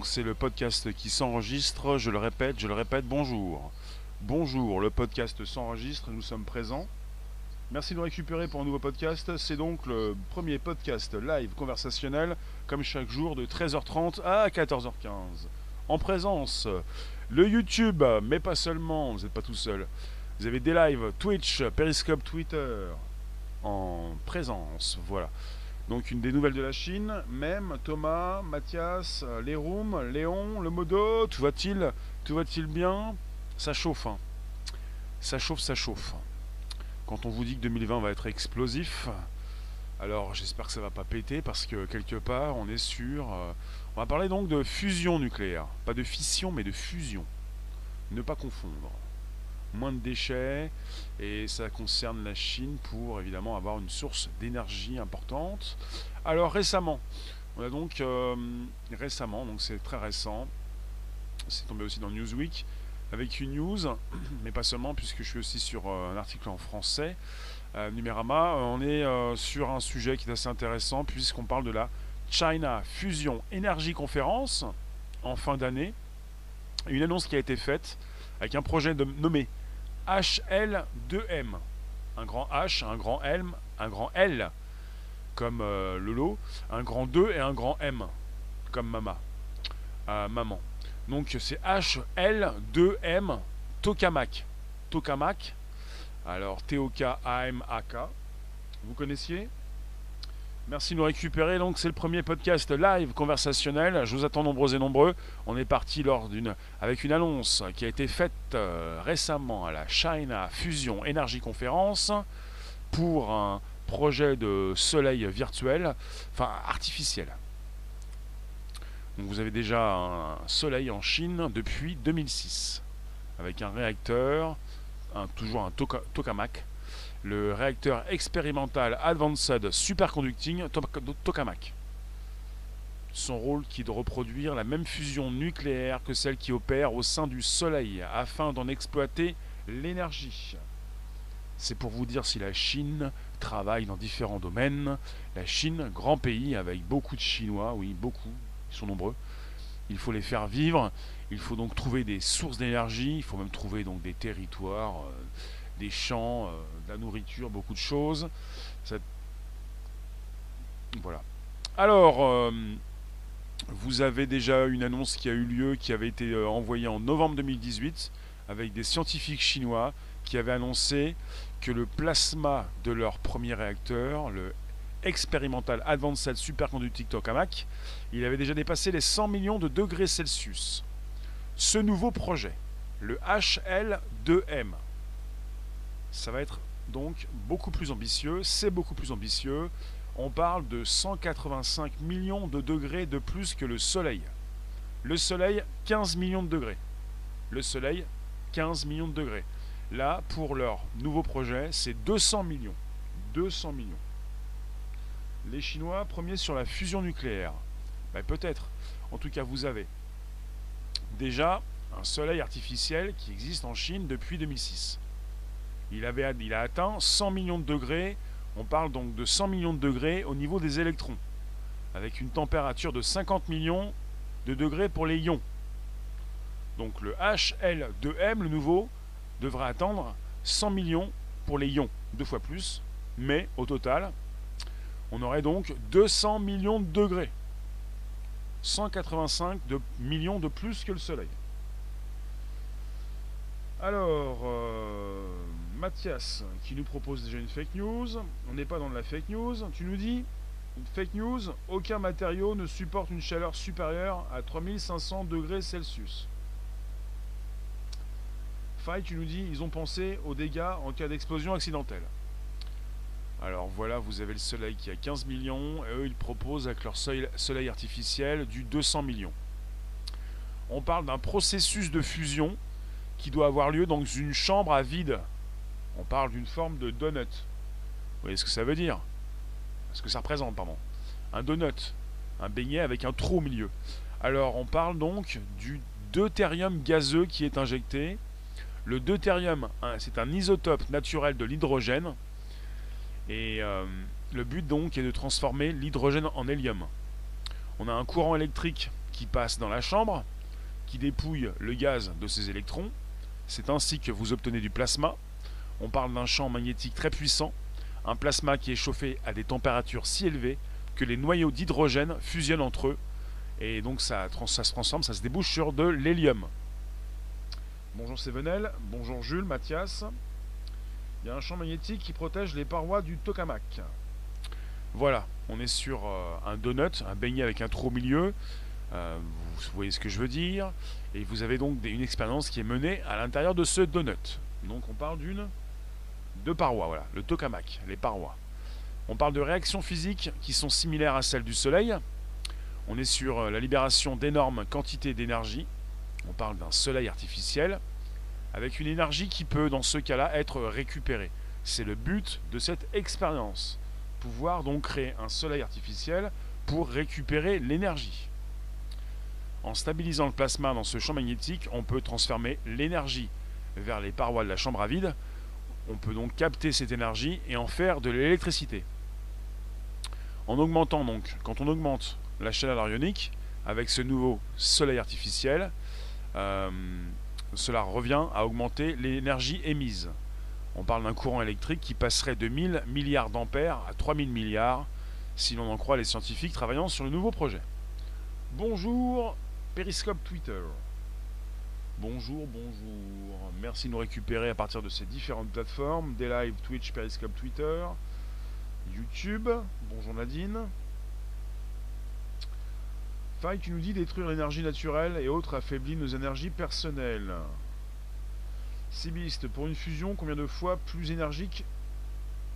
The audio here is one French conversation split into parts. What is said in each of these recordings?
Donc c'est le podcast qui s'enregistre. Je le répète, je le répète, bonjour. Bonjour, le podcast s'enregistre, nous sommes présents. Merci de nous récupérer pour un nouveau podcast. C'est donc le premier podcast live conversationnel, comme chaque jour, de 13h30 à 14h15. En présence, le YouTube, mais pas seulement, vous n'êtes pas tout seul. Vous avez des lives Twitch, Periscope, Twitter, en présence, voilà. Donc une des nouvelles de la Chine, même Thomas, Mathias, Léroum, Léon, le modo, tout va-t-il Tout va-t-il bien? Ça chauffe, hein. Ça chauffe, ça chauffe. Quand on vous dit que 2020 va être explosif, alors j'espère que ça va pas péter parce que quelque part on est sûr. Euh, on va parler donc de fusion nucléaire, pas de fission mais de fusion. Ne pas confondre moins de déchets et ça concerne la Chine pour évidemment avoir une source d'énergie importante. Alors récemment, on a donc euh, récemment, donc c'est très récent, c'est tombé aussi dans Newsweek avec une news, mais pas seulement puisque je suis aussi sur euh, un article en français. Euh, Numérama, on est sur un sujet qui est assez intéressant puisqu'on parle de la China Fusion Energy Conference en fin d'année. Une annonce qui a été faite avec un projet de, nommé HL2M. Un grand H, un grand L, un grand L, comme euh, le lot, un grand 2 et un grand M, comme mama. Euh, maman. Donc c'est HL2M Tokamak. Tokamak. Alors T-O-K-A-M-A-K. Vous connaissiez? Merci de nous récupérer. Donc, c'est le premier podcast live conversationnel. Je vous attends nombreux et nombreux. On est parti lors d'une, avec une annonce qui a été faite euh, récemment à la China Fusion Energy Conference pour un projet de soleil virtuel, enfin artificiel. Donc, vous avez déjà un soleil en Chine depuis 2006 avec un réacteur, toujours un tokamak le réacteur expérimental Advanced Superconducting Tokamak. Son rôle qui est de reproduire la même fusion nucléaire que celle qui opère au sein du Soleil afin d'en exploiter l'énergie. C'est pour vous dire si la Chine travaille dans différents domaines. La Chine, grand pays avec beaucoup de Chinois, oui, beaucoup, ils sont nombreux. Il faut les faire vivre. Il faut donc trouver des sources d'énergie. Il faut même trouver donc des territoires. Euh, des champs, euh, de la nourriture, beaucoup de choses. Voilà. Alors, euh, vous avez déjà une annonce qui a eu lieu, qui avait été euh, envoyée en novembre 2018, avec des scientifiques chinois qui avaient annoncé que le plasma de leur premier réacteur, le Experimental Advanced Superconducting Tokamak, il avait déjà dépassé les 100 millions de degrés Celsius. Ce nouveau projet, le HL2M, ça va être donc beaucoup plus ambitieux. C'est beaucoup plus ambitieux. On parle de 185 millions de degrés de plus que le Soleil. Le Soleil, 15 millions de degrés. Le Soleil, 15 millions de degrés. Là, pour leur nouveau projet, c'est 200 millions. 200 millions. Les Chinois, premiers sur la fusion nucléaire. Ben, peut-être. En tout cas, vous avez déjà un soleil artificiel qui existe en Chine depuis 2006 il, avait, a atteint 100 millions de degrés. On parle donc de 100 millions de degrés au niveau des électrons, avec une température de 50 millions de degrés pour les ions. Donc le HL2M, le nouveau, devrait atteindre 100 millions pour les ions, deux fois plus, mais au total, on aurait donc 200 millions de degrés. 185 de millions de plus que le Soleil. Alors, euh, Mathias qui nous propose déjà une fake news. On n'est pas dans de la fake news. Tu nous dis fake news aucun matériau ne supporte une chaleur supérieure à 3500 degrés Celsius. Faille, tu nous dis ils ont pensé aux dégâts en cas d'explosion accidentelle. Alors voilà, vous avez le soleil qui a 15 millions, et eux ils proposent avec leur soleil artificiel du 200 millions. On parle d'un processus de fusion qui doit avoir lieu dans une chambre à vide on parle d'une forme de donut. Vous voyez ce que ça veut dire? Ce que ça représente, pardon. Un donut, un beignet avec un trou au milieu. Alors, on parle donc du deutérium gazeux qui est injecté. Le deutérium, hein, c'est un isotope naturel de l'hydrogène. Et euh, le but donc est de transformer l'hydrogène en hélium. On a un courant électrique qui passe dans la chambre, qui dépouille le gaz de ses électrons. C'est ainsi que vous obtenez du plasma. On parle d'un champ magnétique très puissant, un plasma qui est chauffé à des températures si élevées que les noyaux d'hydrogène fusionnent entre eux. Et donc ça, se transforme, ça se débouche sur de l'hélium. Bonjour Sévenel, bonjour Jules, Mathias. Il y a un champ magnétique qui protège les parois du tokamak. Voilà, on est sur euh, un donut, un beignet avec un trou au milieu. Euh, vous voyez ce que je veux dire. Et vous avez donc une expérience qui est menée à l'intérieur de ce donut. Donc on parle d'une deux parois, voilà, le tokamak, les parois. On parle de réactions physiques qui sont similaires à celles du Soleil. On est sur euh, la libération d'énormes quantités d'énergie. On parle d'un soleil artificiel avec une énergie qui peut, dans ce cas-là, être récupérée. C'est le but de cette expérience. Pouvoir donc créer un soleil artificiel pour récupérer l'énergie. En stabilisant le plasma dans ce champ magnétique, on peut transformer l'énergie vers les parois de la chambre à vide. On peut donc capter cette énergie et en faire de l'électricité. En augmentant donc, quand on augmente la chaleur ionique avec ce nouveau soleil artificiel, euh, cela revient à augmenter l'énergie émise. On parle d'un courant électrique qui passerait de 1000 milliards d'ampères à 3000 milliards, si l'on en croit les scientifiques travaillant sur le nouveau projet. Bonjour, Periscope Twitter. Bonjour, bonjour. Merci de nous récupérer à partir de ces différentes plateformes, des Twitch, Periscope Twitter, YouTube. Bonjour Nadine. Faille, tu nous dis détruire l'énergie naturelle et autres affaiblit nos énergies personnelles. Sibiste, pour une fusion, combien de fois plus énergique,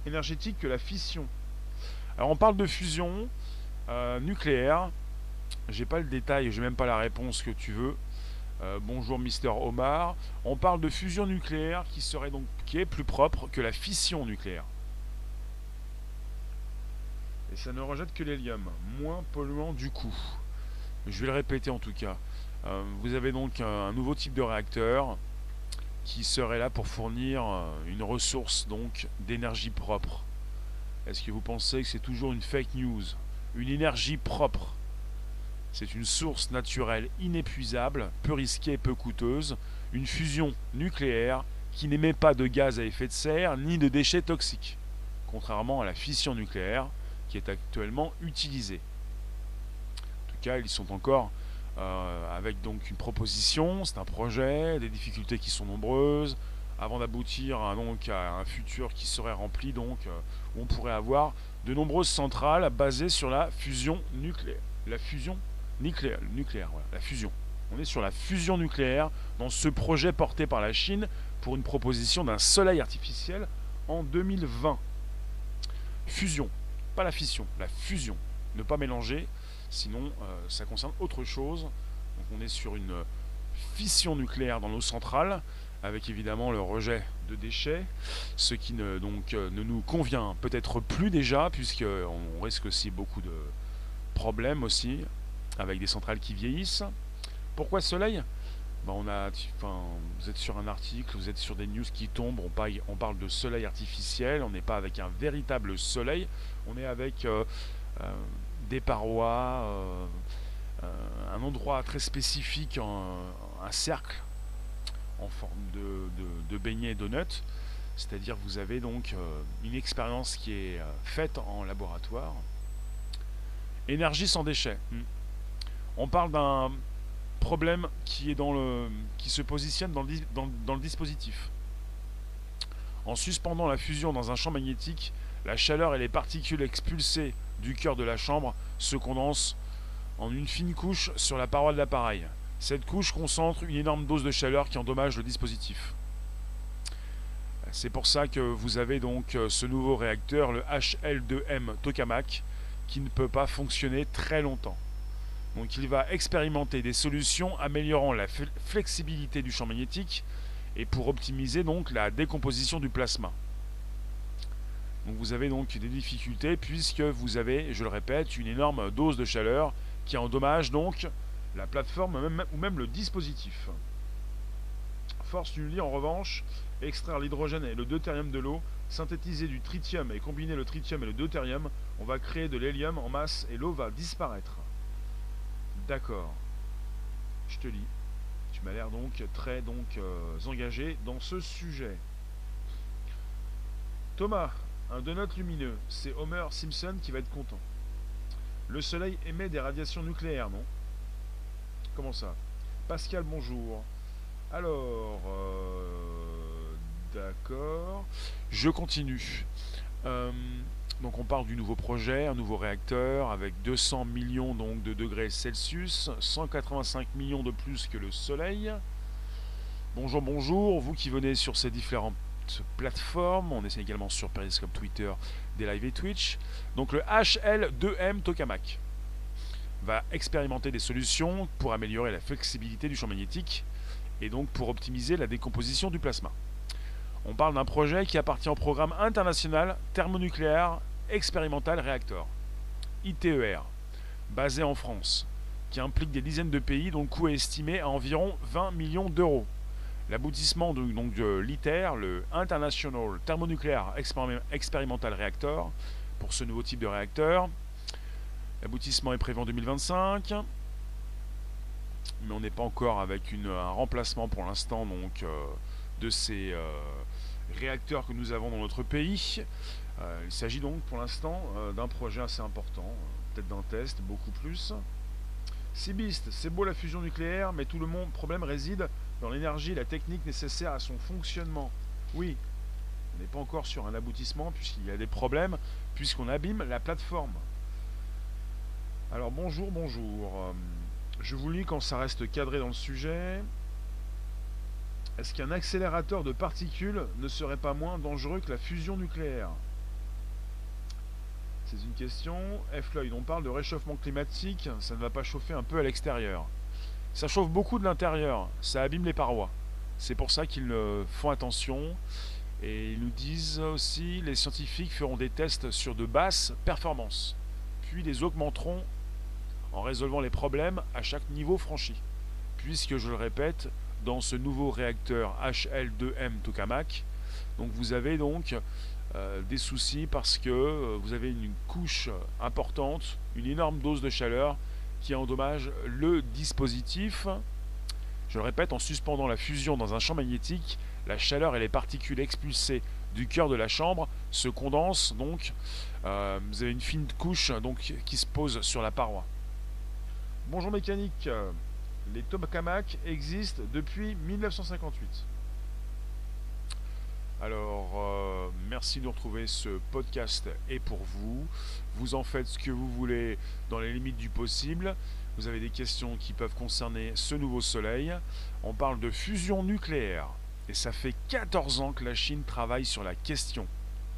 énergétique que la fission? Alors on parle de fusion euh, nucléaire. J'ai pas le détail, j'ai même pas la réponse que tu veux. Euh, bonjour Mister Omar. On parle de fusion nucléaire qui serait donc qui est plus propre que la fission nucléaire. Et ça ne rejette que l'hélium, moins polluant du coup. Je vais le répéter en tout cas. Euh, vous avez donc un, nouveau type de réacteur qui serait là pour fournir euh, une ressource donc d'énergie propre. Est-ce que vous pensez que c'est toujours une fake news? Une énergie propre. C'est une source naturelle inépuisable, peu risquée, peu coûteuse, une fusion nucléaire qui n'émet pas de gaz à effet de serre ni de déchets toxiques, contrairement à la fission nucléaire qui est actuellement utilisée. Ils sont encore euh, avec donc une proposition, c'est un projet, des difficultés qui sont nombreuses, avant d'aboutir à, donc, à un futur qui serait rempli, donc, euh, où on pourrait avoir de nombreuses centrales basées sur la fusion nucléaire. Nucléaire, la fusion. On est sur la fusion nucléaire dans ce projet porté par la Chine pour une proposition d'un soleil artificiel en 2020. Fusion, pas la fission, la fusion. Ne pas mélanger. Sinon, euh, ça concerne autre chose. Donc on est sur une fission nucléaire dans nos centrales, avec évidemment le rejet de déchets, ce qui ne, donc, euh, ne nous convient peut-être plus déjà, puisqu'on risque aussi beaucoup de problèmes aussi, avec des centrales qui vieillissent. Pourquoi soleil? Ben, on a, enfin, Vous êtes sur un article, vous êtes sur des news qui tombent, on parle, de soleil artificiel, on n'est pas avec un véritable soleil, on est avec euh, des parois, euh, euh, un endroit très spécifique, un cercle en forme de, de, beignet donut. C'est-à-dire vous avez donc euh, une expérience qui est faite en laboratoire. Énergie sans déchets. Hmm. On parle d'un problème qui, est dans le, qui se positionne dans le, dispositif. En suspendant la fusion dans un champ magnétique, la chaleur et les particules expulsées du cœur de la chambre se condensent en une fine couche sur la paroi de l'appareil. Cette couche concentre une énorme dose de chaleur qui endommage le dispositif. C'est pour ça que vous avez donc euh, ce nouveau réacteur, le HL2M Tokamak, qui ne peut pas fonctionner très longtemps. Donc il va expérimenter des solutions améliorant la flexibilité du champ magnétique et pour optimiser donc la décomposition du plasma. Vous avez donc des difficultés puisque vous avez, je le répète, une énorme dose de chaleur qui endommage donc la plateforme ou même le dispositif. Force lit en revanche, extraire l'hydrogène et le deutérium de l'eau synthétiser du tritium et combiner le tritium et le deutérium, on va créer de l'hélium en masse et l'eau va disparaître. D'accord. Je te lis. Tu m'as l'air donc très donc euh, engagé dans ce sujet. Thomas, un donut lumineux, c'est Homer Simpson qui va être content. Le soleil émet des radiations nucléaires, non? Comment ça? Pascal, bonjour. Alors, euh, d'accord. Je continue. Euh, donc on parle du nouveau projet, un nouveau réacteur avec 200 millions donc, de degrés Celsius, 185 millions de plus que le Soleil. Bonjour, bonjour, vous qui venez sur ces différentes plateformes, on essaie également sur Periscope, Twitter, des live et Twitch. Donc le HL2M Tokamak va expérimenter des solutions pour améliorer la flexibilité du champ magnétique et donc pour optimiser la décomposition du plasma. On parle d'un projet qui appartient au programme international thermonucléaire expérimental réacteur, ITER, basé en France, qui implique des dizaines de pays dont le coût est estimé à environ 20 millions d'euros. L'aboutissement de, donc de l'ITER, le International Thermonuclear Experimental Reactor, pour ce nouveau type de réacteur, L'aboutissement est prévu en 2025. Mais on n'est pas encore avec un remplacement pour l'instant donc euh, de ces euh, réacteurs que nous avons dans notre pays. Euh, il s'agit donc pour l'instant d'un projet assez important, peut-être d'un test, beaucoup plus. Sibiste, c'est beau la fusion nucléaire, mais tout le monde, problème réside dans l'énergie et la technique nécessaire à son fonctionnement. Oui, on n'est pas encore sur un aboutissement puisqu'il y a des problèmes, puisqu'on abîme la plateforme. Alors bonjour, bonjour. Euh, je vous lis quand ça reste cadré dans le sujet. Est-ce qu'un accélérateur de particules ne serait pas moins dangereux que la fusion nucléaire? C'est une question. F. Lloyd, on parle de réchauffement climatique, ça ne va pas chauffer un peu à l'extérieur. Ça chauffe beaucoup de l'intérieur, ça abîme les parois. C'est pour ça qu'ils font attention. Et ils nous disent aussi, les scientifiques feront des tests sur de basses performances, puis les augmenteront en résolvant les problèmes à chaque niveau franchi. Puisque, je le répète, dans ce nouveau réacteur HL2M Tokamak, donc vous avez donc euh, des soucis parce que euh, vous avez une couche importante, une énorme dose de chaleur qui endommage le dispositif. Je le répète, en suspendant la fusion dans un champ magnétique, la chaleur et les particules expulsées du cœur de la chambre se condensent donc. Euh, vous avez une fine couche donc, qui se pose sur la paroi. Bonjour mécanique, les tokamak existent depuis 1958. Alors, euh, merci de nous retrouver. Ce podcast est pour vous. Vous en faites ce que vous voulez dans les limites du possible. Vous avez des questions qui peuvent concerner ce nouveau soleil. On parle de fusion nucléaire. Et ça fait 14 ans que la Chine travaille sur la question.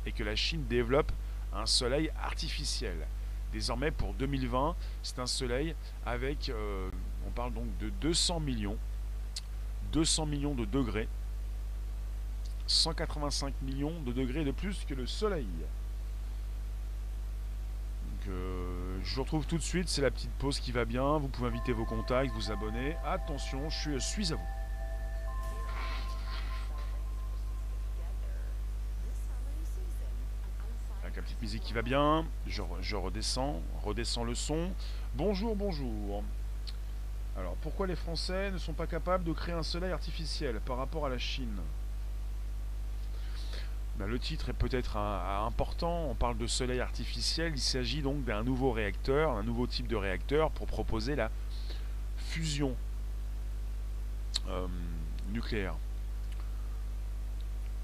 Et que la Chine développe un soleil artificiel. Désormais, pour 2020, c'est un soleil avec, euh, parle donc de 200 millions, 200 millions de degrés, 185 millions de degrés de plus que le soleil. Donc, euh, je vous retrouve tout de suite, c'est la petite pause qui va bien, vous pouvez inviter vos contacts, vous abonner. Attention, je suis à vous. la petite musique qui va bien. Je, redescends, redescends le son. Bonjour, bonjour. Alors, pourquoi les Français ne sont pas capables de créer un soleil artificiel par rapport à la Chine? Ben, Le titre est peut-être important. On parle de soleil artificiel. Il s'agit donc d'un nouveau réacteur, un nouveau type de réacteur pour proposer la fusion euh, nucléaire.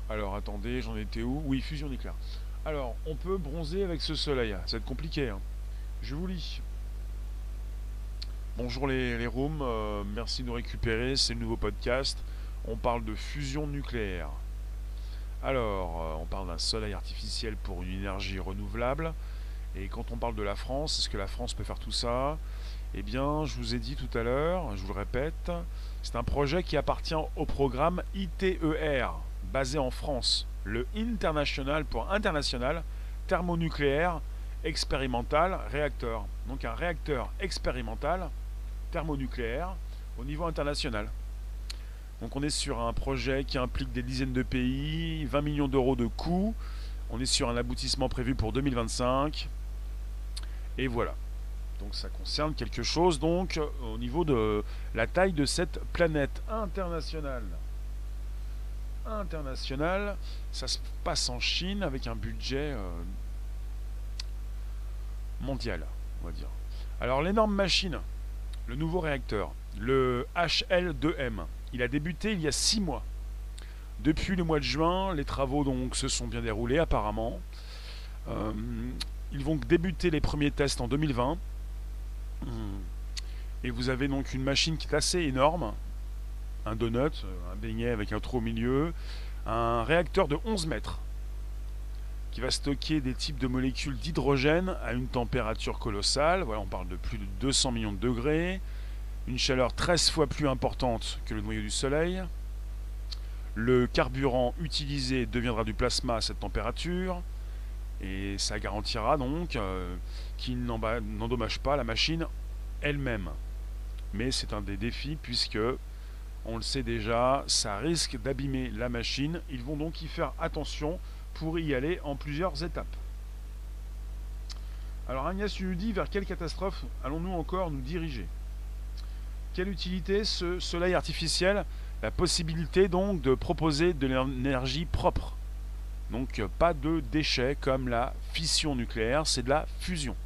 Alors attendez, j'en étais où? Oui, fusion nucléaire. Alors, on peut bronzer avec ce soleil. Ça va être compliqué. Hein. Je vous lis. Bonjour les, rooms, euh, merci de nous récupérer. C'est le nouveau podcast. On parle de fusion nucléaire. Alors, euh, on parle d'un soleil artificiel pour une énergie renouvelable. Et quand on parle de la France, est-ce que la France peut faire tout ça? Eh bien, je vous ai dit tout à l'heure, je vous le répète, c'est un projet qui appartient au programme ITER, basé en France le International pour international thermonucléaire expérimental réacteur. Donc un réacteur expérimental thermonucléaire au niveau international. Donc on est sur un projet qui implique des dizaines de pays, 20 millions d'euros de coûts. On est sur un aboutissement prévu pour 2025. Et voilà. Donc ça concerne quelque chose donc au niveau de la taille de cette planète internationale. Internationale, ça se passe en Chine avec un budget euh, mondial, on va dire. Alors l'énorme machine, le nouveau réacteur, le HL2M, il a débuté il y a six mois. Depuis le mois de juin, les travaux donc se sont bien déroulés apparemment. Euh, ils vont débuter les premiers tests en 2020. Et vous avez donc une machine qui est assez énorme, un donut, un beignet avec un trou au milieu, un réacteur de 11 mètres qui va stocker des types de molécules d'hydrogène à une température colossale. Voilà, on parle de plus de 200 millions de degrés, une chaleur 13 fois plus importante que le noyau du Soleil. Le carburant utilisé deviendra du plasma à cette température. Et ça garantira donc euh, qu'il n'endommage pas la machine elle-même. Mais c'est un des défis puisque, on le sait déjà, ça risque d'abîmer la machine. Ils vont donc y faire attention pour y aller en plusieurs étapes. Alors Agnès nous dit vers quelle catastrophe allons-nous encore nous diriger? Quelle utilité ce soleil artificiel? La possibilité donc de proposer de l'énergie propre. Donc pas de déchets comme la fission nucléaire, c'est de la fusion.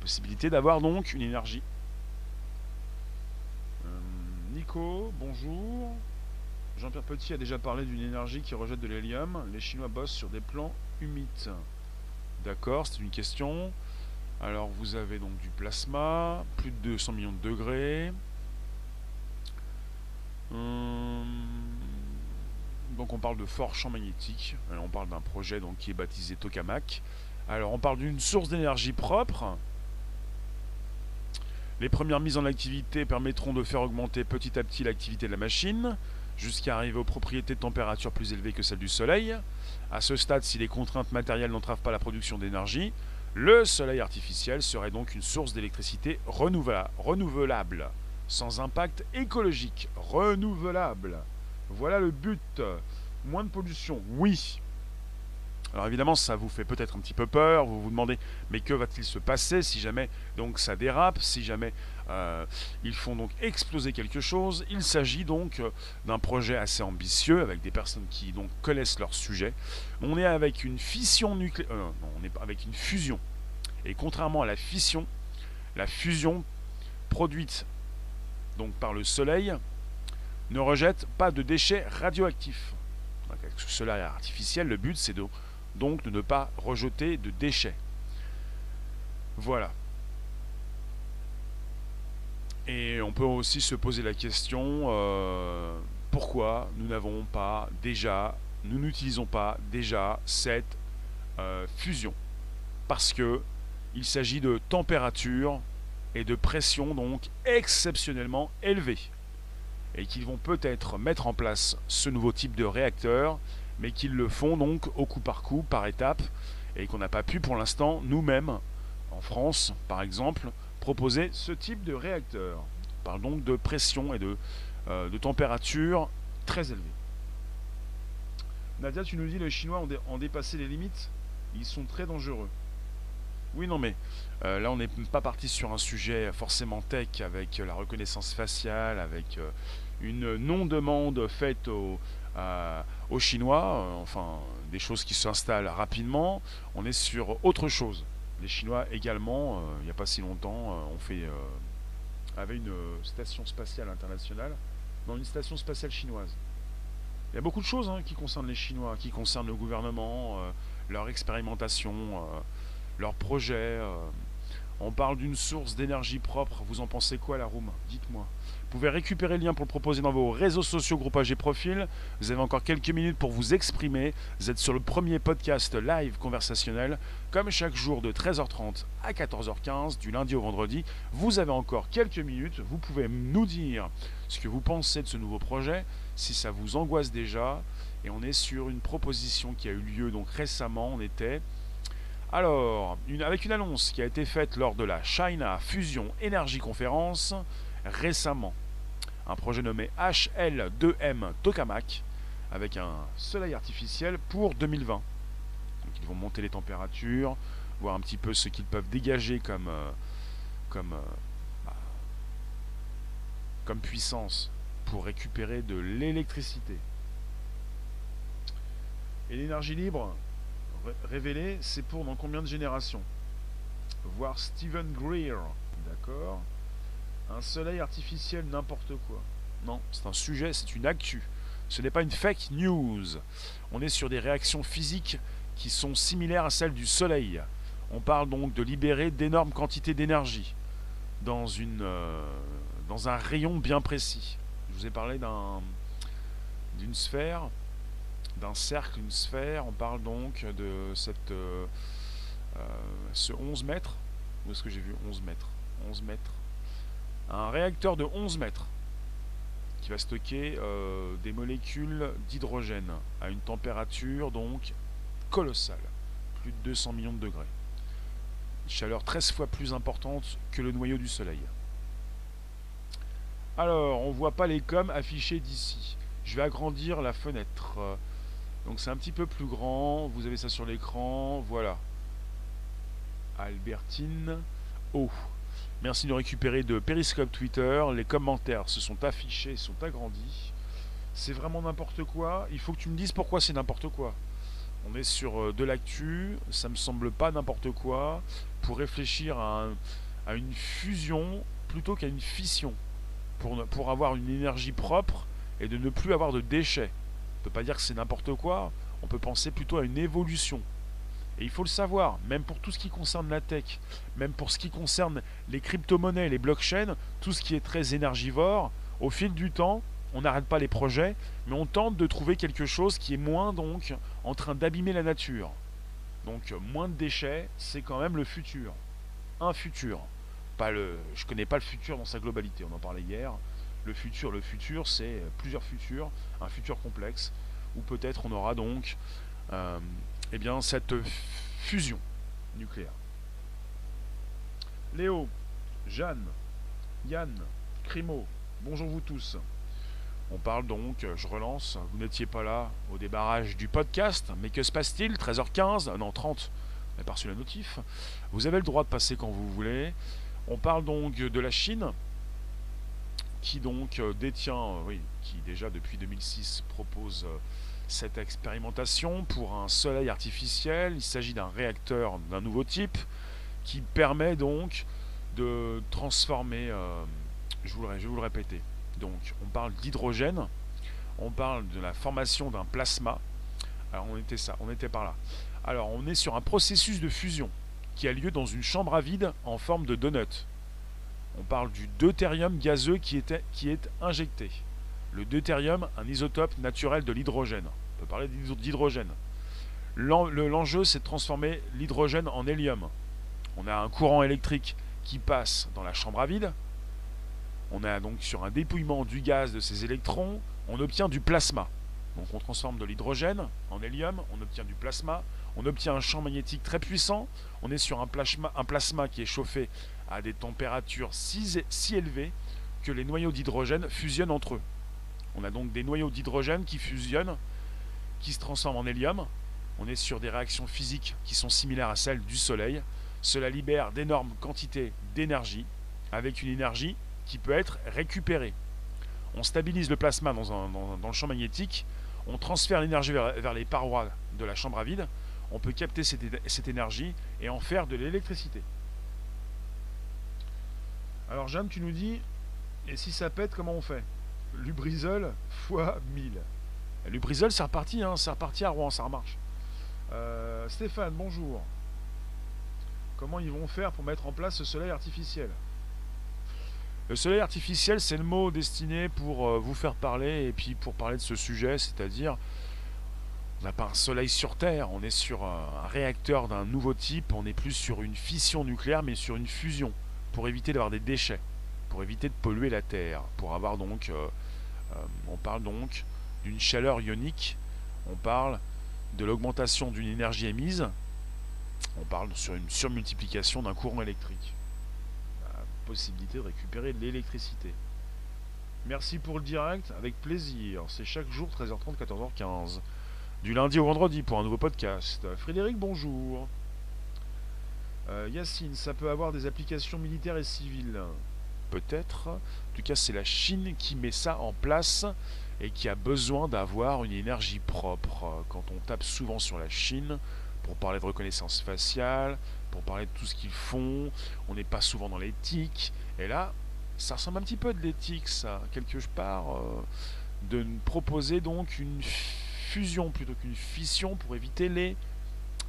Possibilité d'avoir donc une énergie. Euh, Nico, bonjour. Jean-Pierre Petit a déjà parlé d'une énergie qui rejette de l'hélium. Les Chinois bossent sur des plans humides. D'accord, c'est une question. Alors vous avez donc du plasma, plus de 200 millions de degrés. Hum, donc on parle de fort champ magnétique. on parle d'un projet donc, qui est baptisé Tokamak. Alors on parle d'une source d'énergie propre. Les premières mises en activité permettront de faire augmenter petit à petit l'activité de la machine jusqu'à arriver aux propriétés de température plus élevées que celles du Soleil. À ce stade, si les contraintes matérielles n'entravent pas la production d'énergie, le Soleil artificiel serait donc une source d'électricité renouvelable, sans impact écologique, renouvelable. Voilà le but. Moins de pollution, oui, alors évidemment, ça vous fait peut-être un petit peu peur, vous vous demandez, mais que va-t-il se passer si jamais donc ça dérape, si jamais euh, ils font donc exploser quelque chose Il s'agit donc euh, d'un projet assez ambitieux avec des personnes qui donc connaissent leur sujet. On est avec une fission nucléaire, euh, on est avec une fusion. Et contrairement à la fission, la fusion produite donc par le Soleil ne rejette pas de déchets radioactifs. avec ce soleil artificiel, le but c'est donc de ne pas rejeter de déchets. Voilà. Et on peut aussi se poser la question euh, pourquoi nous n'avons pas déjà, nous n'utilisons pas déjà cette euh, fusion? Parce que il s'agit de température et de pression donc exceptionnellement élevées et qu'ils vont peut-être mettre en place ce nouveau type de réacteur mais qu'ils le font donc au coup par coup, par étape, et qu'on n'a pas pu pour l'instant nous-mêmes, en France par exemple, proposer ce type de réacteur. On parle donc de pression et de, euh, de température très élevée. Nadia, tu nous dis les Chinois ont, dépassé les limites, ils sont très dangereux. Oui, non, mais euh, là, on n'est pas parti sur un sujet forcément tech avec la reconnaissance faciale, avec euh, une non-demande faite aux, aux Chinois, euh, enfin des choses qui s'installent rapidement, on est sur autre chose. Les Chinois également, euh, il n'y a pas si longtemps, euh, ont fait avait une station spatiale internationale, dans une station spatiale chinoise. Il y a beaucoup de choses hein, qui concernent les Chinois, qui concernent le gouvernement, leur expérimentation, leurs projets. on parle d'une source d'énergie propre. Vous en pensez quoi, la Room? Dites-moi. Vous pouvez récupérer le lien pour le proposer dans vos réseaux sociaux, groupages et profils. Vous avez encore quelques minutes pour vous exprimer. Vous êtes sur le premier podcast live conversationnel, comme chaque jour de 13h30 à 14h15, du lundi au vendredi. Vous avez encore quelques minutes. Vous pouvez nous dire ce que vous pensez de ce nouveau projet, si ça vous angoisse déjà. Et on est sur une proposition qui a eu lieu donc récemment. On était alors, avec une annonce qui a été faite lors de la China Fusion Energy Conference récemment. Un projet nommé HL2M Tokamak, avec un soleil artificiel pour 2020. Donc ils vont monter les températures, voir un petit peu ce qu'ils peuvent dégager comme, euh, comme, euh, bah, comme puissance pour récupérer de l'électricité. Et l'énergie libre révélée, c'est pour dans combien de générations? Voir Stephen Greer, d'accord? Un soleil artificiel, n'importe quoi. Non, c'est un sujet, c'est une actu. Ce n'est pas une fake news. On est sur des réactions physiques qui sont similaires à celles du soleil. On parle donc de libérer d'énormes quantités d'énergie dans, une, euh, dans un rayon bien précis. Je vous ai parlé d'un, d'une sphère, d'un cercle, une sphère. On parle donc de cette, euh, euh, ce 11 mètres. Où est-ce que j'ai vu 11 mètres? 11 mètres. Un réacteur de 11 mètres qui va stocker des molécules d'hydrogène à une température donc colossale, plus de 200 millions de degrés chaleur 13 fois plus importante que le noyau du Soleil. Alors, on voit pas les coms affichés d'ici. Je vais agrandir la fenêtre. Donc c'est un petit peu plus grand. Vous avez ça sur l'écran. Voilà. Albertine. Oh. Merci de récupérer de Periscope Twitter. Les commentaires se sont affichés, sont agrandis. C'est vraiment n'importe quoi. Il faut que tu me dises pourquoi c'est n'importe quoi. On est sur euh, de l'actu, ça me semble pas n'importe quoi, pour réfléchir à, une fusion plutôt qu'à une fission, pour, pour avoir une énergie propre et de ne plus avoir de déchets. On ne peut pas dire que c'est n'importe quoi, on peut penser plutôt à une évolution. Et il faut le savoir, même pour tout ce qui concerne la tech, même pour ce qui concerne les crypto-monnaies, les blockchains, tout ce qui est très énergivore, au fil du temps, on n'arrête pas les projets, mais on tente de trouver quelque chose qui est moins donc en train d'abîmer la nature. Donc moins de déchets, c'est quand même le futur. Un futur. Pas le, je connais pas le futur dans sa globalité, on en parlait hier. Le futur, le futur, c'est plusieurs futurs, un futur complexe, où peut-être on aura donc euh, eh bien, cette fusion nucléaire. Léo, Jeanne, Yann, Crimo, bonjour vous tous. On parle donc, je relance, vous n'étiez pas là au débarrage du podcast, mais que se passe-t-il? 13h15, non 30, on n'a pas reçu la notif. Vous avez le droit de passer quand vous voulez. On parle donc de la Chine, qui donc euh, détient, euh, oui, qui déjà depuis 2006 propose euh, cette expérimentation pour un soleil artificiel. Il s'agit d'un réacteur d'un nouveau type qui permet donc de transformer, je, vous vais vous le répéter, donc on parle d'hydrogène, on parle de la formation d'un plasma. Alors on était ça, on était par là. Alors on est sur un processus de fusion qui a lieu dans une chambre à vide en forme de donut. On parle du deutérium gazeux qui, était, qui est injecté. Le deutérium, un isotope naturel de l'hydrogène. On peut parler d'hydrogène. L'enjeu, c'est de transformer l'hydrogène en hélium. On a un courant électrique qui passe dans la chambre à vide, on a donc sur un dépouillement du gaz de ces électrons, on obtient du plasma. Donc on transforme de l'hydrogène en hélium, on obtient du plasma, on obtient un champ magnétique très puissant, on est sur un plasma, un plasma qui est chauffé à des températures si, si élevées que les noyaux d'hydrogène fusionnent entre eux. On a donc des noyaux d'hydrogène qui fusionnent, qui se transforment en hélium. On est sur des réactions physiques qui sont similaires à celles du Soleil. Cela libère d'énormes quantités d'énergie, avec une énergie qui peut être récupéré. On stabilise le plasma dans, le champ magnétique, on transfère l'énergie vers, les parois de la chambre à vide, on peut capter cette, énergie et en faire de l'électricité. Alors Jeanne, tu nous dis, et si ça pète, comment on fait? Lubrizol fois 1000. Lubrizol, c'est reparti, hein, c'est reparti à Rouen, ça remarche. Euh, Stéphane, bonjour. Comment ils vont faire pour mettre en place ce soleil artificiel? Le soleil artificiel, c'est le mot destiné pour euh, vous faire parler et puis pour parler de ce sujet, c'est-à-dire on n'a pas un soleil sur Terre, on est sur un réacteur d'un nouveau type, on n'est plus sur une fission nucléaire mais sur une fusion, pour éviter d'avoir des déchets, pour éviter de polluer la Terre, pour avoir donc, euh, euh, on parle donc d'une chaleur ionique, on parle de l'augmentation d'une énergie émise, on parle sur une surmultiplication d'un courant électrique possibilité de récupérer de l'électricité. Merci pour le direct, avec plaisir. C'est chaque jour 13h30, 14h15. Du lundi au vendredi pour un nouveau podcast. Frédéric, bonjour. Euh, Yacine, ça peut avoir des applications militaires et civiles Peut-être. En tout cas, c'est la Chine qui met ça en place et qui a besoin d'avoir une énergie propre. Quand on tape souvent sur la Chine pour parler de reconnaissance faciale, pour parler de tout ce qu'ils font, on n'est pas souvent dans l'éthique. Et là, ça ressemble un petit peu de l'éthique, ça, quelque part, euh, de proposer donc une fusion plutôt qu'une fission pour éviter les.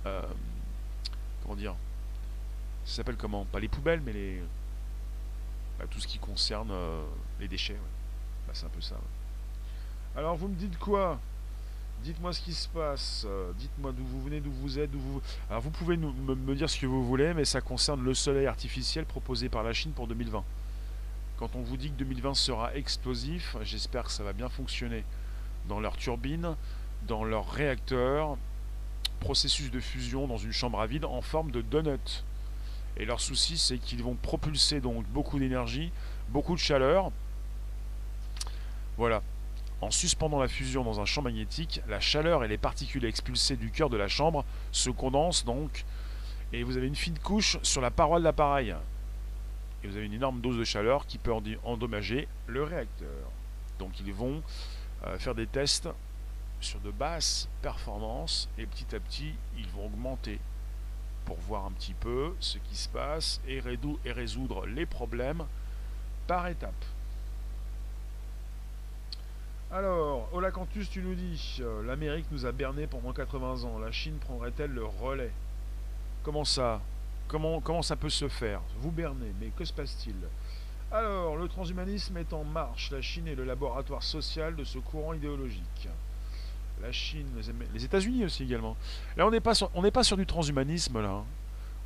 Euh, comment dire Ça s'appelle comment? Pas les poubelles, mais les. Bah, tout ce qui concerne euh, les déchets. Bah, c'est un peu ça. Alors, vous me dites quoi? Dites-moi ce qui se passe. Dites-moi d'où vous venez, d'où vous êtes, d'où vous. Alors, vous pouvez me dire ce que vous voulez, mais ça concerne le soleil artificiel proposé par la Chine pour 2020. Quand on vous dit que 2020 sera explosif, j'espère que ça va bien fonctionner dans leur turbine, dans leur réacteur, processus de fusion dans une chambre à vide en forme de donut. Et leur souci, c'est qu'ils vont propulser donc beaucoup d'énergie, beaucoup de chaleur. Voilà. En suspendant la fusion dans un champ magnétique, la chaleur et les particules expulsées du cœur de la chambre se condensent donc, et vous avez une fine couche sur la paroi de l'appareil et vous avez une énorme dose de chaleur qui peut endommager le réacteur. Donc ils vont euh, faire des tests sur de basses performances et petit à petit ils vont augmenter pour voir un petit peu ce qui se passe et, résoudre les problèmes par étapes. Alors, Olacantus, tu nous dis, euh, l'Amérique nous a berné pendant 80 ans, la Chine prendrait-elle le relais? Comment ça? Comment, ça peut se faire? Vous bernez, mais que se passe-t-il? Alors, le transhumanisme est en marche. La Chine est le laboratoire social de ce courant idéologique. La Chine, les États-Unis aussi également. Là, on n'est pas, sur, pas sur du transhumanisme, là. Hein.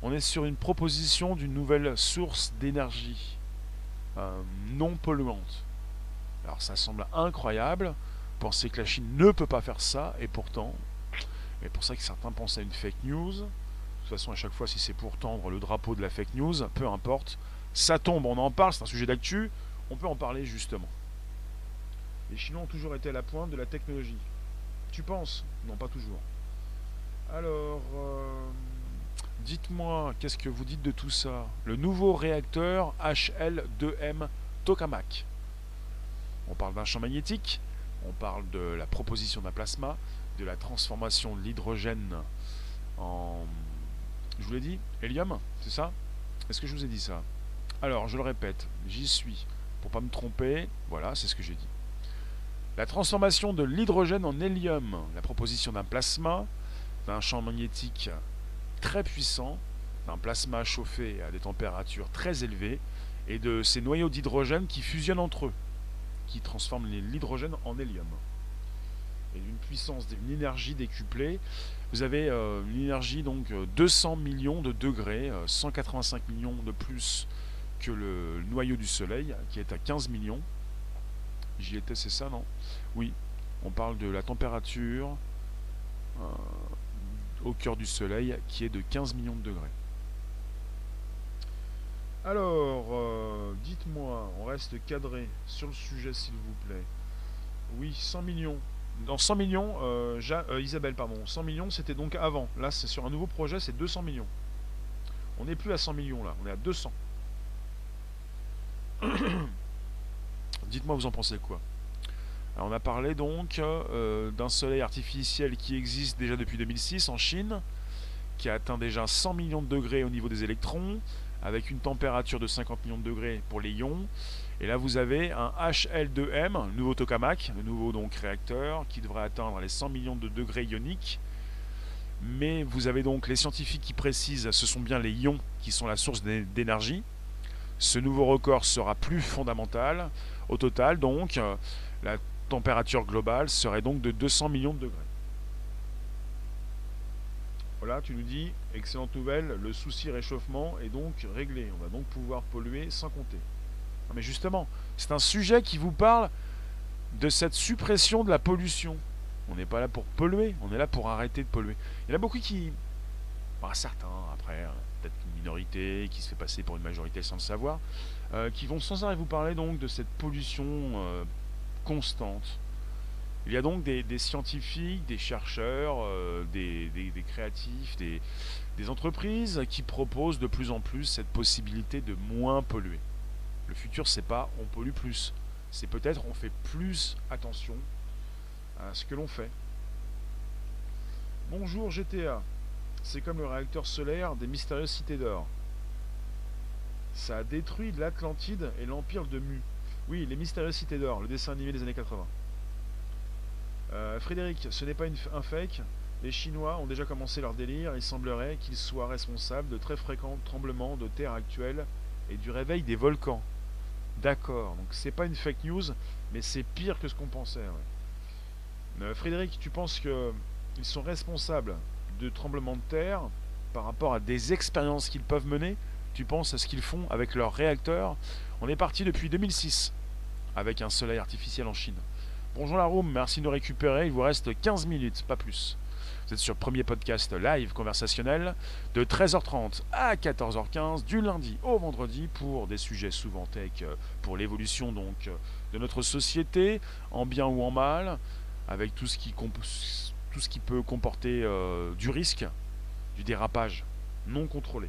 On est sur une proposition d'une nouvelle source d'énergie euh, non polluante. Alors, ça semble incroyable. Penser que la Chine ne peut pas faire ça, et pourtant, c'est pour ça que certains pensent à une fake news. De toute façon, à chaque fois, si c'est pour tendre le drapeau de la fake news, peu importe, ça tombe, on en parle, c'est un sujet d'actu, on peut en parler justement. Les Chinois ont toujours été à la pointe de la technologie. Tu penses? Non, pas toujours. Alors, euh, dites-moi, qu'est-ce que vous dites de tout ça? Le nouveau réacteur HL2M Tokamak. On parle d'un champ magnétique, on parle de la proposition d'un plasma, de la transformation de l'hydrogène en je vous l'ai dit Hélium C'est ça? Est-ce que je vous ai dit ça? Alors, je le répète, j'y suis. Pour pas me tromper, voilà, c'est ce que j'ai dit. La transformation de l'hydrogène en hélium, la proposition d'un plasma, d'un champ magnétique très puissant, d'un plasma chauffé à des températures très élevées, et de ces noyaux d'hydrogène qui fusionnent entre eux, qui transforment l'hydrogène en hélium. Et d'une puissance, d'une énergie décuplée, vous avez euh, une énergie donc 200 euh, millions de degrés, 185 euh, millions de plus que le noyau du Soleil, qui est à 15 millions. J'y étais, c'est ça, non? Oui, on parle de la température au cœur du Soleil, qui est de 15 millions de degrés. Alors, dites-moi, on reste cadré sur le sujet, s'il vous plaît. Oui, 100 millions dans 100 millions, euh, euh, Isabelle, pardon, 100 millions, c'était donc avant. Là, c'est sur un nouveau projet, c'est 200 millions. On n'est plus à 100 millions là, on est à 200. Dites-moi, vous en pensez quoi? On a parlé donc euh, d'un soleil artificiel qui existe déjà depuis 2006 en Chine, qui a atteint déjà 100 millions de degrés au niveau des électrons, avec une température de 50 millions de degrés pour les ions et là, vous avez un HL2M, le nouveau tokamak, le nouveau donc réacteur, qui devrait atteindre les 100 millions de degrés ioniques. Mais vous avez donc les scientifiques qui précisent, ce sont bien les ions qui sont la source d'énergie. Ce nouveau record sera plus fondamental. Au total, donc, la température globale serait donc de 200 millions de degrés. Voilà, tu nous dis, excellente nouvelle, le souci réchauffement est donc réglé. On va donc pouvoir polluer sans compter mais justement, c'est un sujet qui vous parle de cette suppression de la pollution. On n'est pas là pour polluer, on est là pour arrêter de polluer. Il y en a beaucoup qui... enfin certains après, hein, peut-être une minorité qui se fait passer pour une majorité sans le savoir, euh, qui vont sans arrêt vous parler donc de cette pollution euh, constante. Il y a donc des, scientifiques, des chercheurs, euh, des, créatifs, des, entreprises qui proposent de plus en plus cette possibilité de moins polluer. Le futur, c'est pas on pollue plus, c'est peut-être on fait plus attention à ce que l'on fait. Bonjour GTA. C'est comme le réacteur solaire des mystérieuses cités d'or. Ça a détruit l'Atlantide et l'Empire de Mu. Oui, les mystérieuses cités d'or, le dessin animé des années 80. Euh, Frédéric, ce n'est pas un fake. Les Chinois ont déjà commencé leur délire. Il semblerait qu'ils soient responsables de très fréquents tremblements de terre actuels et du réveil des volcans. D'accord, donc c'est pas une fake news, mais c'est pire que ce qu'on pensait. Euh, Frédéric, tu penses qu'ils sont responsables de tremblements de terre par rapport à des expériences qu'ils peuvent mener? Tu penses à ce qu'ils font avec leurs réacteurs On est parti depuis 2006 avec un soleil artificiel en Chine. Bonjour la room, merci de nous récupérer. Il vous reste 15 minutes, pas plus. Vous êtes sur le premier podcast live conversationnel de 13h30 à 14h15 du lundi au vendredi pour des sujets souvent tech euh, pour l'évolution donc euh, de notre société en bien ou en mal avec tout ce qui peut comporter euh, du risque, du dérapage non contrôlé.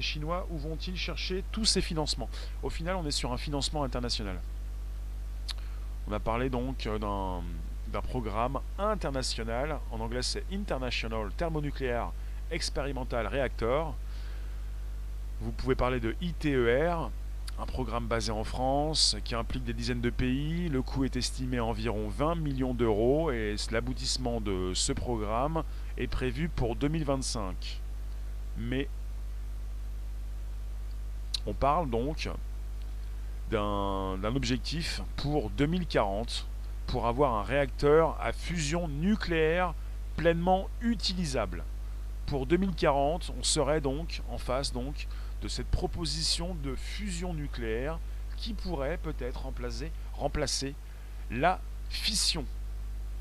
Chinois, où vont-ils chercher tous ces financements? Au final, on est sur un financement international. On a parlé donc euh, d'un programme international, en anglais c'est International Thermonuclear Experimental Reactor. Vous pouvez parler de ITER, un programme basé en France qui implique des dizaines de pays. Le coût est estimé à environ 20 millions d'euros et l'aboutissement de ce programme est prévu pour 2025. Mais on parle donc d'un objectif pour 2040 pour avoir un réacteur à fusion nucléaire pleinement utilisable. Pour 2040, on serait donc en face donc de cette proposition de fusion nucléaire qui pourrait peut-être remplacer, remplacer la fission,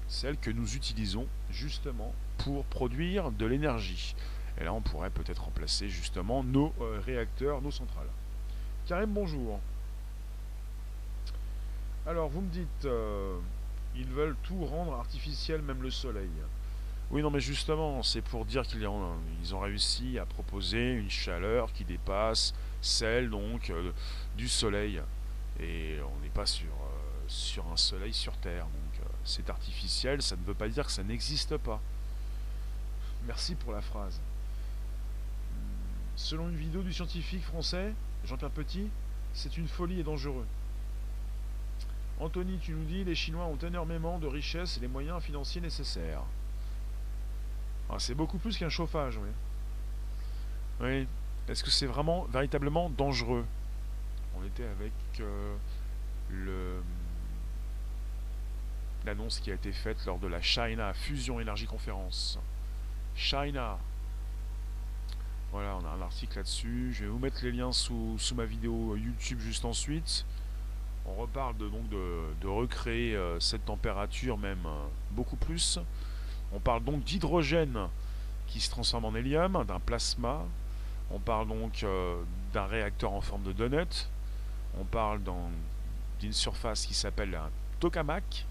celle que nous utilisons justement pour produire de l'énergie. Et là, on pourrait peut-être remplacer justement nos euh, réacteurs, nos centrales. Karim, bonjour. Alors, vous me dites, euh, ils veulent tout rendre artificiel, même le soleil. Oui, non, mais justement, c'est pour dire qu'ils ont, réussi à proposer une chaleur qui dépasse celle donc euh, du Soleil. Et on n'est pas sur, sur un Soleil sur Terre. Donc c'est artificiel, ça ne veut pas dire que ça n'existe pas. Merci pour la phrase. Selon une vidéo du scientifique français, Jean-Pierre Petit, c'est une folie et dangereux. Anthony, tu nous dis, les Chinois ont énormément de richesses et les moyens financiers nécessaires. Ah, c'est beaucoup plus qu'un chauffage, oui. Oui. Est-ce que c'est vraiment, véritablement dangereux? On était avec euh, le l'annonce qui a été faite lors de la China Fusion Énergie Conférence. China. Voilà, on a un article là-dessus. Je vais vous mettre les liens sous, ma vidéo YouTube juste ensuite. On reparle de, donc de, recréer euh, cette température même euh, beaucoup plus. On parle donc d'hydrogène qui se transforme en hélium, d'un plasma. On parle donc euh, d'un réacteur en forme de donut. On parle d'une surface qui s'appelle un tokamak.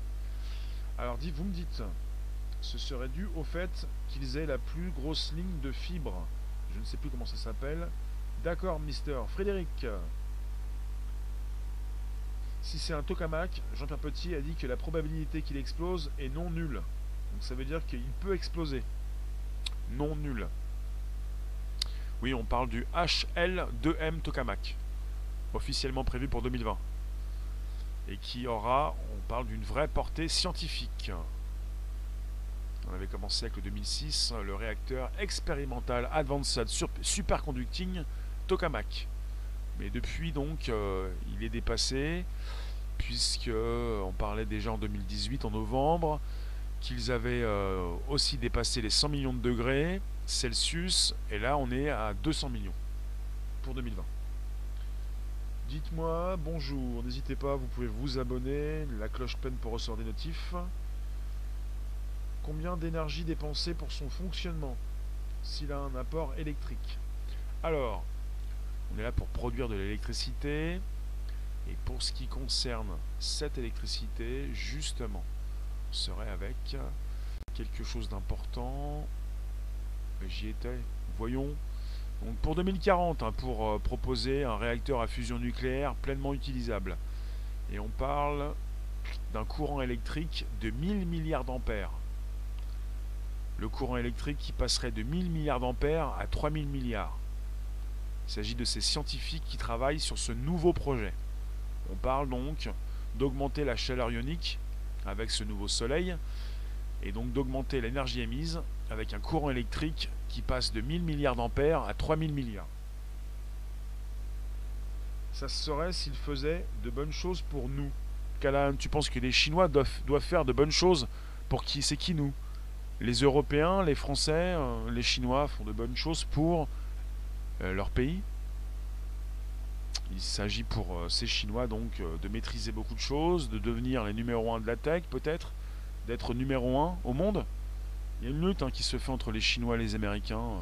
Alors vous me dites, ce serait dû au fait qu'ils aient la plus grosse ligne de fibres. Je ne sais plus comment ça s'appelle. D'accord, Mister Frédéric. Si c'est un tokamak, Jean-Pierre Petit a dit que la probabilité qu'il explose est non nulle. Donc ça veut dire qu'il peut exploser. Non nul. Oui, on parle du HL2M Tokamak, officiellement prévu pour 2020. Et qui aura, on parle d'une vraie portée scientifique. On avait commencé avec le 2006, le réacteur expérimental Advanced Superconducting Tokamak. Mais depuis donc, euh, il est dépassé, puisque on parlait déjà en 2018, en novembre, qu'ils avaient euh, aussi dépassé les 100 millions de degrés Celsius, et là on est à 200 millions pour 2020. Dites-moi bonjour, n'hésitez pas, vous pouvez vous abonner, la cloche pleine pour recevoir des notifs. Combien d'énergie dépensée pour son fonctionnement s'il a un apport électrique. Alors, on est là pour produire de l'électricité. Et pour ce qui concerne cette électricité, justement, on serait avec quelque chose d'important. J'y étais. Voyons. Donc pour 2040, hein, pour euh, proposer un réacteur à fusion nucléaire pleinement utilisable. Et on parle d'un courant électrique de 1000 milliards d'ampères. Le courant électrique qui passerait de 1000 milliards d'ampères à 3000 milliards. Il s'agit de ces scientifiques qui travaillent sur ce nouveau projet. On parle donc d'augmenter la chaleur ionique avec ce nouveau soleil et donc d'augmenter l'énergie émise avec un courant électrique qui passe de 1000 milliards d'ampères à 3000 milliards. Ça serait s'il faisait de bonnes choses pour nous. Callahan, tu penses que les Chinois doivent faire de bonnes choses pour qui C'est qui nous? Les Européens, les Français, euh, les Chinois font de bonnes choses pour euh, leur pays il s'agit pour euh, ces Chinois donc de maîtriser beaucoup de choses, de devenir les numéros 1 de la tech peut-être, d'être numéro 1 au monde. Il y a une lutte hein, qui se fait entre les Chinois les Américains,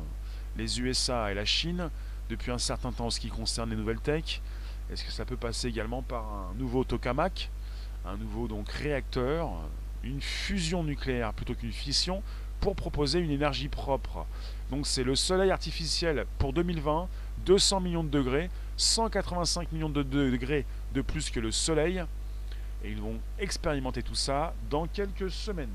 les USA et la Chine, depuis un certain temps en ce qui concerne les nouvelles tech. Est-ce que ça peut passer également par un nouveau tokamak, un nouveau donc réacteur, une fusion nucléaire plutôt qu'une fission, pour proposer une énergie propre. Donc c'est le soleil artificiel pour 2020, 200 millions de degrés, 185 millions de degrés de plus que le soleil. Et ils vont expérimenter tout ça dans quelques semaines.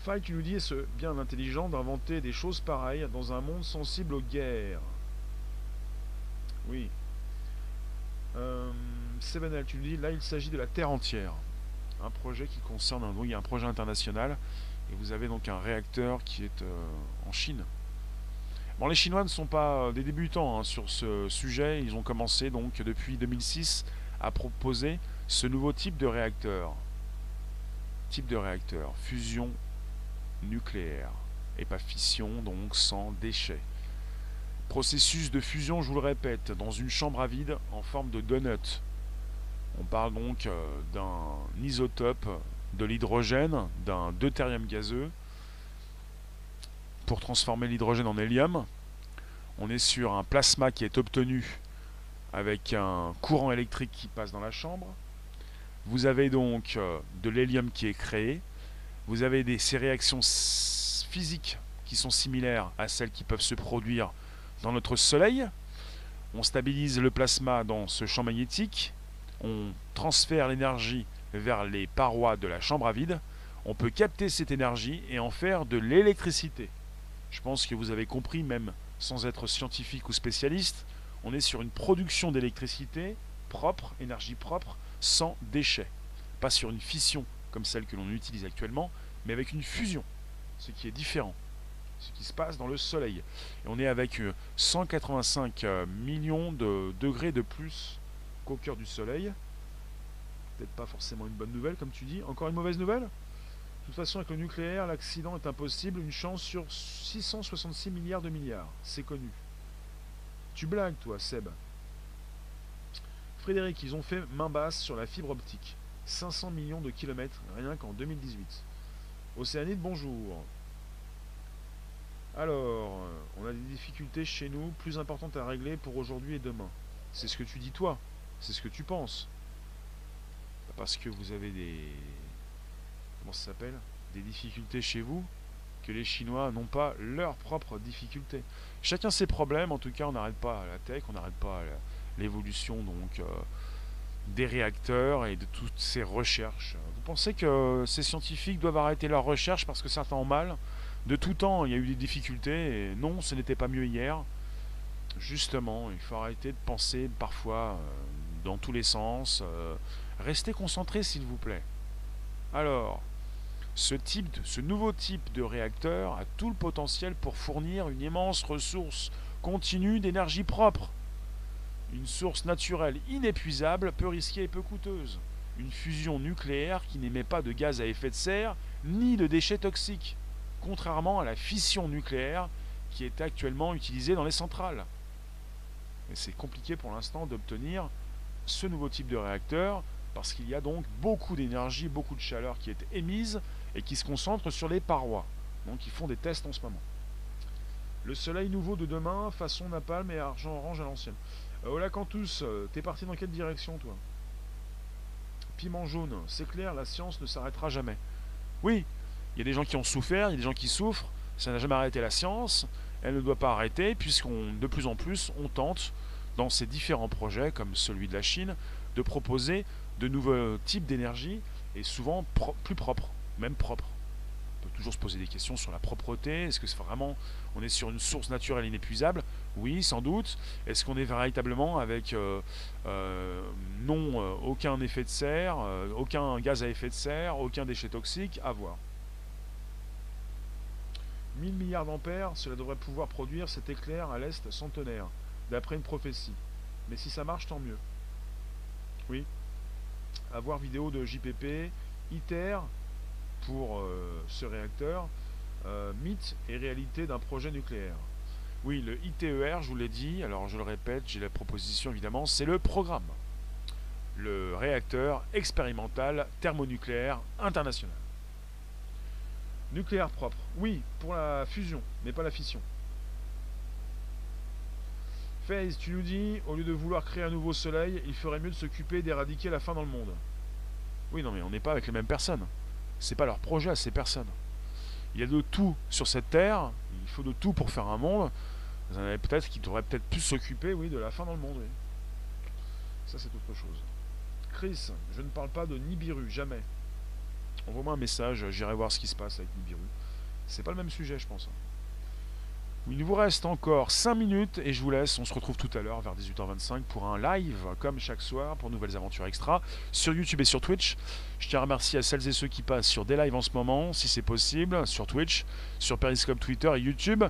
Faille, tu nous dis, est-ce bien intelligent d'inventer des choses pareilles dans un monde sensible aux guerres? Oui. Euh, Sevenel, tu nous dis, là il s'agit de la Terre entière. Un projet qui concerne un, un projet international. Et vous avez donc un réacteur qui est euh, en Chine. Bon, les Chinois ne sont pas euh, des débutants hein, sur ce sujet. Ils ont commencé donc depuis 2006 à proposer ce nouveau type de réacteur. Type de réacteur, fusion nucléaire et pas fission, donc sans déchets. Processus de fusion, je vous le répète, dans une chambre à vide en forme de donut. On parle donc euh, d'un isotope de l'hydrogène, d'un deutérium gazeux, pour transformer l'hydrogène en hélium. On est sur un plasma qui est obtenu avec un courant électrique qui passe dans la chambre. Vous avez donc euh, de l'hélium qui est créé. Vous avez ces réactions physiques qui sont similaires à celles qui peuvent se produire dans notre Soleil. On stabilise le plasma dans ce champ magnétique. On transfère l'énergie vers les parois de la chambre à vide. On peut capter cette énergie et en faire de l'électricité. Je pense que vous avez compris, même sans être scientifique ou spécialiste, on est sur une production d'électricité propre, énergie propre, sans déchets. Pas sur une fission comme celle que l'on utilise actuellement, mais avec une fusion, ce qui est différent. Ce qui se passe dans le Soleil. On est avec 185 euh, millions de degrés de plus qu'au cœur du Soleil. Peut-être pas forcément une bonne nouvelle, comme tu dis. Encore une mauvaise nouvelle? De toute façon, avec le nucléaire, l'accident est impossible. Une chance sur 666 milliards de milliards. C'est connu. Tu blagues, toi, Seb. Frédéric, ils ont fait main basse sur la fibre optique. 500 millions de kilomètres, rien qu'en 2018. Océanide, bonjour. Alors, on a des difficultés chez nous plus importantes à régler pour aujourd'hui et demain. C'est ce que tu dis toi, c'est ce que tu penses. Parce que vous avez des... Comment ça s'appelle Des difficultés chez vous que les Chinois n'ont pas leurs propres difficultés. Chacun ses problèmes, en tout cas on n'arrête pas la tech, on n'arrête pas l'évolution donc euh, des réacteurs et de toutes ces recherches. Vous pensez que ces scientifiques doivent arrêter leurs recherches parce que certains ont mal? De tout temps, il y a eu des difficultés non, ce n'était pas mieux hier. Justement, il faut arrêter de penser parfois euh, dans tous les sens. Euh, restez concentrés s'il vous plaît. Alors, ce, type ce nouveau type de réacteur a tout le potentiel pour fournir une immense ressource continue d'énergie propre. Une source naturelle inépuisable, peu risquée et peu coûteuse. Une fusion nucléaire qui n'émet pas de gaz à effet de serre ni de déchets toxiques, contrairement à la fission nucléaire qui est actuellement utilisée dans les centrales. Et c'est compliqué pour l'instant d'obtenir ce nouveau type de réacteur parce qu'il y a donc beaucoup d'énergie, beaucoup de chaleur qui est émise et qui se concentre sur les parois. Donc ils font des tests en ce moment. Le soleil nouveau de demain, façon napalm et argent orange à l'ancienne. Euh, Hola Cantus, euh, t'es parti dans quelle direction toi? Piment jaune, c'est clair, la science ne s'arrêtera jamais. Oui, il y a des gens qui ont souffert, il y a des gens qui souffrent, ça n'a jamais arrêté la science, elle ne doit pas arrêter, puisqu'on de plus en plus on tente, dans ces différents projets, comme celui de la Chine, de proposer de nouveaux types d'énergie, et souvent plus propres, même propres peut toujours se poser des questions sur la propreté. Est-ce que c'est vraiment, on est sur une source naturelle inépuisable? Oui, sans doute. Est-ce qu'on est véritablement avec euh, euh, non euh, aucun effet de serre, aucun gaz à effet de serre, aucun déchet toxique? À voir. 1000 milliards d'ampères, cela devrait pouvoir produire cet éclair à l'est centenaire, d'après une prophétie. Mais si ça marche, tant mieux. Oui. À voir vidéo de JPP, ITER, pour euh, ce réacteur, euh, mythe et réalité d'un projet nucléaire. Oui, le ITER, je vous l'ai dit, alors je le répète, j'ai la proposition évidemment, c'est le programme. Le réacteur expérimental thermonucléaire international. Nucléaire propre, oui, pour la fusion, mais pas la fission. Tu nous dis, au lieu de vouloir créer un nouveau soleil, il ferait mieux de s'occuper d'éradiquer la faim dans le monde. Oui, non, mais on n'est pas avec les mêmes personnes. C'est pas leur projet à ces personnes. Il y a de tout sur cette terre, il faut de tout pour faire un monde. Vous en avez peut-être qui devraient peut-être plus s'occuper, oui, de la fin dans le monde, oui. Ça, c'est autre chose. Chris, je ne parle pas de Nibiru, jamais. Envoie-moi un message, j'irai voir ce qui se passe avec Nibiru. C'est pas le même sujet, je pense. Il vous reste encore 5 minutes et je vous laisse. On se retrouve tout à l'heure vers 18h25 pour un live, comme chaque soir, pour Nouvelles Aventures Extra, sur YouTube et sur Twitch. Je tiens à remercier à celles et ceux qui passent sur des lives en ce moment, si c'est possible, sur Twitch, sur Periscope, Twitter et YouTube.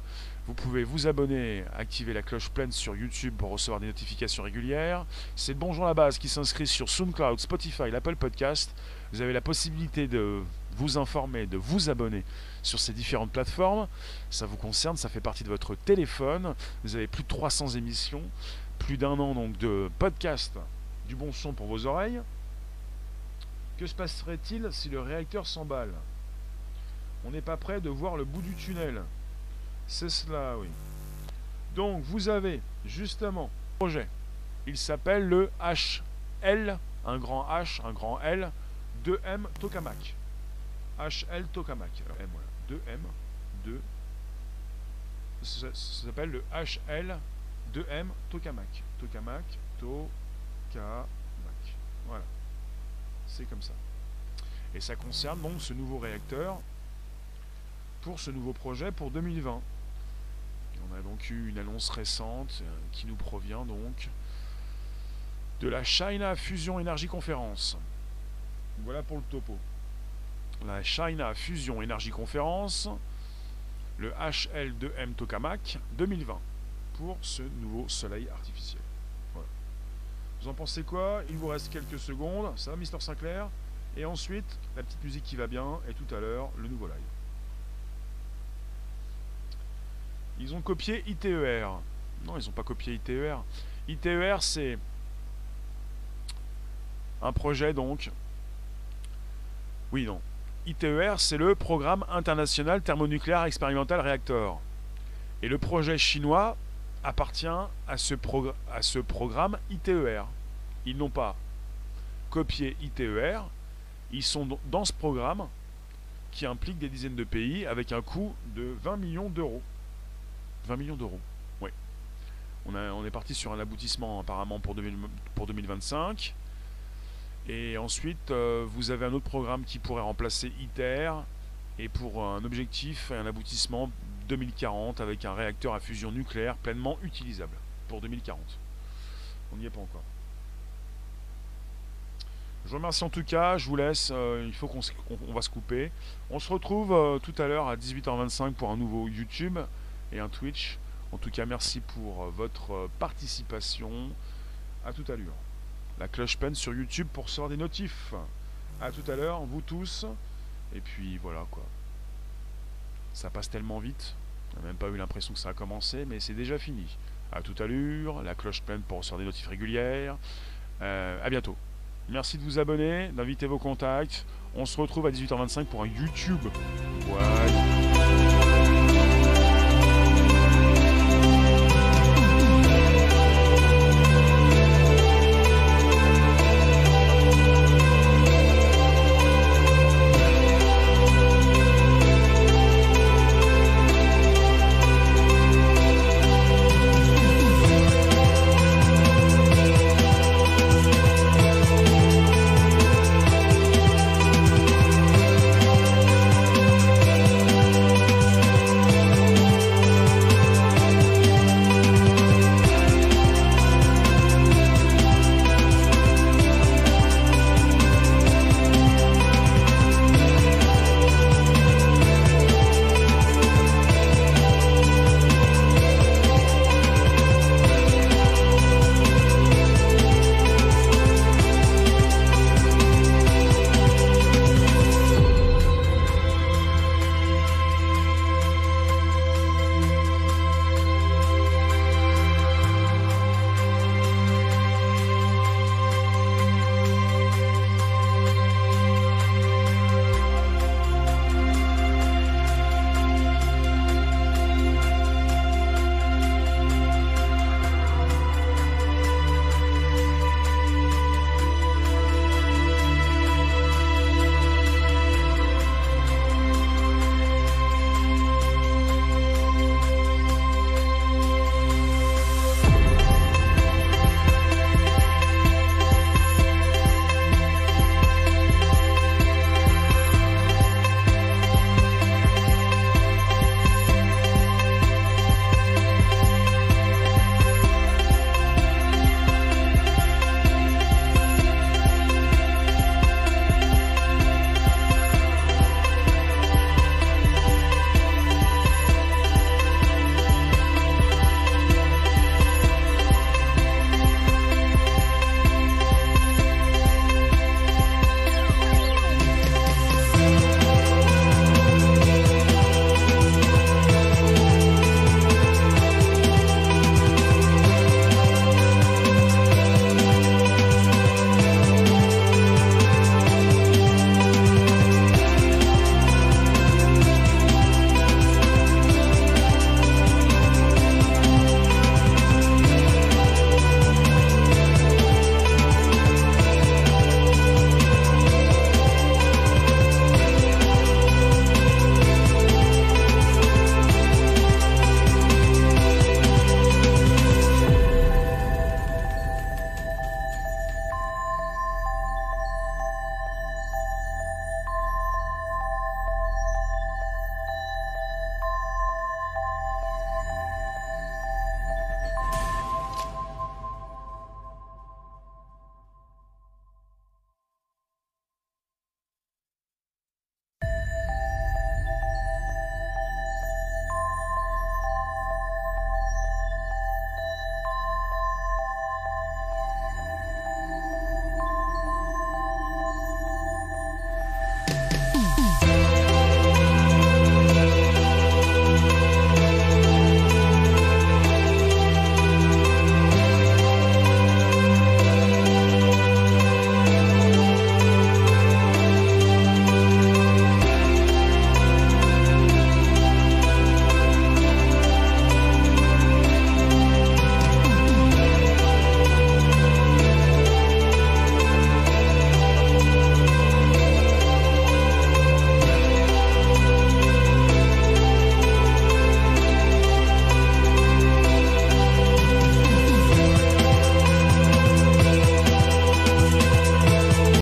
Vous pouvez vous abonner, activer la cloche pleine sur YouTube pour recevoir des notifications régulières. C'est Bonjour la base qui s'inscrit sur SoundCloud, Spotify, l'Apple Podcast. Vous avez la possibilité de vous informer, de vous abonner sur ces différentes plateformes. Ça vous concerne, ça fait partie de votre téléphone. Vous avez plus de 300 émissions, plus d'un an donc de podcast du bon son pour vos oreilles. Que se passerait-il si le réacteur s'emballe? On n'est pas prêt de voir le bout du tunnel. C'est cela, oui. Donc vous avez justement un projet. Il s'appelle le HL, un grand H, un grand L, 2M Tokamak. HL Tokamak. M, voilà. 2M, 2. Ça, s'appelle le HL 2M Tokamak. Tokamak, Tokamak. Voilà. C'est comme ça. Et ça concerne donc ce nouveau réacteur pour ce nouveau projet pour 2020. On a donc eu une annonce récente euh, qui nous provient donc de la China Fusion Energy Conference. Voilà pour le topo. La China Fusion Energy Conference, le HL2M Tokamak 2020 pour ce nouveau soleil artificiel. Vous en pensez quoi? Il vous reste quelques secondes. Ça va, Mister Sinclair? Et ensuite, la petite musique qui va bien, et tout à l'heure, le nouveau live. Ils ont copié ITER. Non, ils n'ont pas copié ITER. ITER, c'est un projet donc. Oui, non. ITER, c'est le Programme international thermonucléaire expérimental réacteur. Et le projet chinois appartient à ce, à ce programme ITER. Ils n'ont pas copié ITER, ils sont dans ce programme qui implique des dizaines de pays avec un coût de 20 millions d'euros. 20 millions d'euros. Oui. On, on, est parti sur un aboutissement apparemment pour, 2000, pour 2025. Et ensuite, euh, vous avez un autre programme qui pourrait remplacer ITER et pour un objectif et un aboutissement 2040 avec un réacteur à fusion nucléaire pleinement utilisable pour 2040. On n'y est pas encore. Je vous remercie en tout cas, je vous laisse, euh, il faut qu'on on, va se couper. On se retrouve euh, tout à l'heure à 18h25 pour un nouveau YouTube et un Twitch. En tout cas, merci pour votre participation. À tout à l'heure. La cloche peine sur YouTube pour recevoir des notifs. À tout à l'heure, vous tous. Et puis voilà quoi. Ça passe tellement vite. On n'a même pas eu l'impression que ça a commencé, mais c'est déjà fini. À tout à l'heure, la cloche pleine pour recevoir des notifs régulières. Euh, à bientôt. Merci de vous abonner, d'inviter vos contacts. On se retrouve à 18h25 pour un YouTube. Ouais.